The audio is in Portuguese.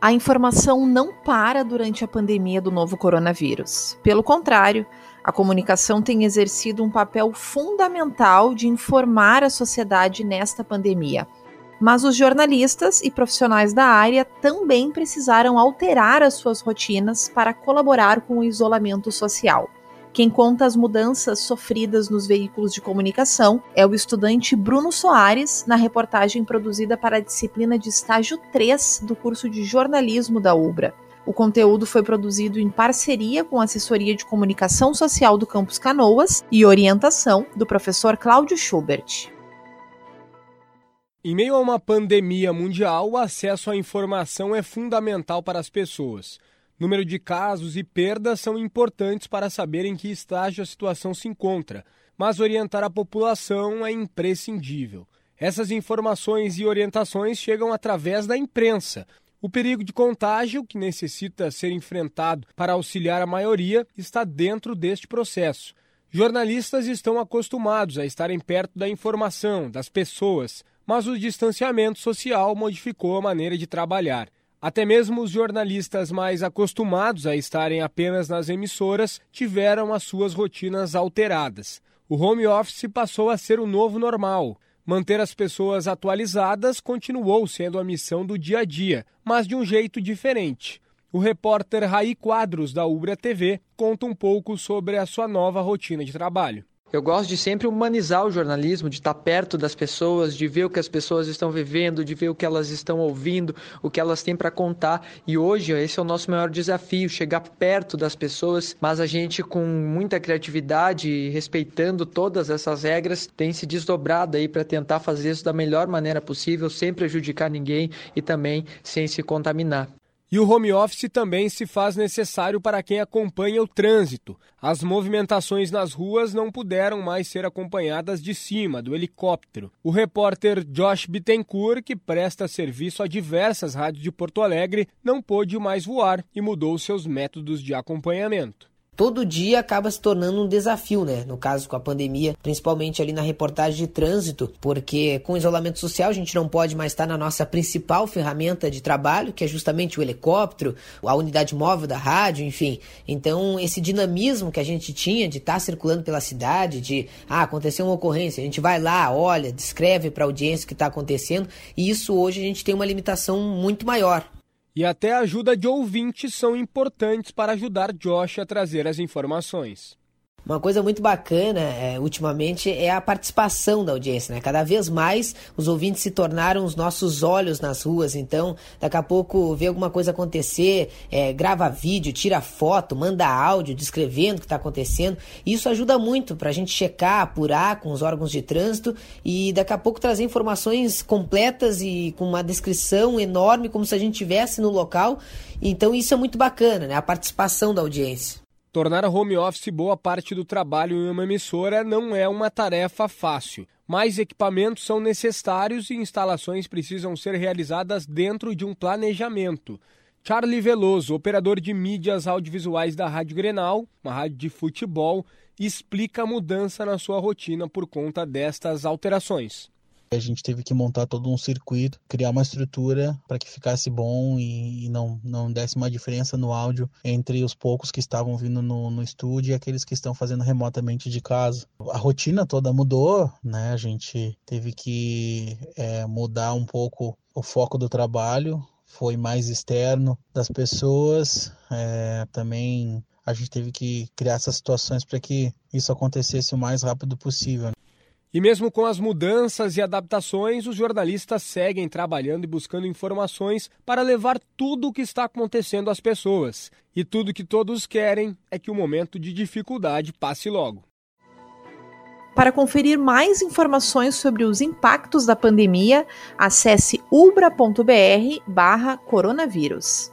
A informação não para durante a pandemia do novo coronavírus. Pelo contrário, a comunicação tem exercido um papel fundamental de informar a sociedade nesta pandemia. Mas os jornalistas e profissionais da área também precisaram alterar as suas rotinas para colaborar com o isolamento social. Quem conta as mudanças sofridas nos veículos de comunicação é o estudante Bruno Soares, na reportagem produzida para a disciplina de estágio 3 do curso de jornalismo da UBRA. O conteúdo foi produzido em parceria com a assessoria de comunicação social do Campus Canoas e orientação do professor Cláudio Schubert. Em meio a uma pandemia mundial, o acesso à informação é fundamental para as pessoas. Número de casos e perdas são importantes para saber em que estágio a situação se encontra, mas orientar a população é imprescindível. Essas informações e orientações chegam através da imprensa. O perigo de contágio, que necessita ser enfrentado para auxiliar a maioria, está dentro deste processo. Jornalistas estão acostumados a estarem perto da informação, das pessoas, mas o distanciamento social modificou a maneira de trabalhar. Até mesmo os jornalistas mais acostumados a estarem apenas nas emissoras tiveram as suas rotinas alteradas. O home office passou a ser o novo normal. Manter as pessoas atualizadas continuou sendo a missão do dia a dia, mas de um jeito diferente. O repórter Raí Quadros, da Ubra TV, conta um pouco sobre a sua nova rotina de trabalho. Eu gosto de sempre humanizar o jornalismo, de estar perto das pessoas, de ver o que as pessoas estão vivendo, de ver o que elas estão ouvindo, o que elas têm para contar. E hoje esse é o nosso maior desafio, chegar perto das pessoas, mas a gente com muita criatividade e respeitando todas essas regras, tem se desdobrado aí para tentar fazer isso da melhor maneira possível, sem prejudicar ninguém e também sem se contaminar. E o home office também se faz necessário para quem acompanha o trânsito. As movimentações nas ruas não puderam mais ser acompanhadas de cima, do helicóptero. O repórter Josh Bittencourt, que presta serviço a diversas rádios de Porto Alegre, não pôde mais voar e mudou seus métodos de acompanhamento todo dia acaba se tornando um desafio, né? No caso com a pandemia, principalmente ali na reportagem de trânsito, porque com o isolamento social a gente não pode mais estar na nossa principal ferramenta de trabalho, que é justamente o helicóptero, a unidade móvel da rádio, enfim. Então, esse dinamismo que a gente tinha de estar circulando pela cidade, de ah, aconteceu uma ocorrência, a gente vai lá, olha, descreve para a audiência o que está acontecendo, e isso hoje a gente tem uma limitação muito maior e até a ajuda de ouvintes são importantes para ajudar Josh a trazer as informações. Uma coisa muito bacana é, ultimamente é a participação da audiência, né? Cada vez mais os ouvintes se tornaram os nossos olhos nas ruas, então daqui a pouco vê alguma coisa acontecer, é, grava vídeo, tira foto, manda áudio descrevendo o que está acontecendo. Isso ajuda muito para a gente checar, apurar com os órgãos de trânsito e daqui a pouco trazer informações completas e com uma descrição enorme, como se a gente estivesse no local. Então isso é muito bacana, né? A participação da audiência. Tornar a home office boa parte do trabalho em uma emissora não é uma tarefa fácil. Mais equipamentos são necessários e instalações precisam ser realizadas dentro de um planejamento. Charlie Veloso, operador de mídias audiovisuais da Rádio Grenal, uma rádio de futebol, explica a mudança na sua rotina por conta destas alterações. A gente teve que montar todo um circuito, criar uma estrutura para que ficasse bom e, não, não desse uma diferença no áudio entre os poucos que estavam vindo no, no estúdio e aqueles que estão fazendo remotamente de casa. A rotina toda mudou, né? A gente teve que é, mudar um pouco o foco do trabalho, foi mais externo das pessoas, é, também a gente teve que criar essas situações para que isso acontecesse o mais rápido possível. E mesmo com as mudanças e adaptações, os jornalistas seguem trabalhando e buscando informações para levar tudo o que está acontecendo às pessoas. E tudo que todos querem é que o momento de dificuldade passe logo. Para conferir mais informações sobre os impactos da pandemia, acesse ubra.br/coronavírus.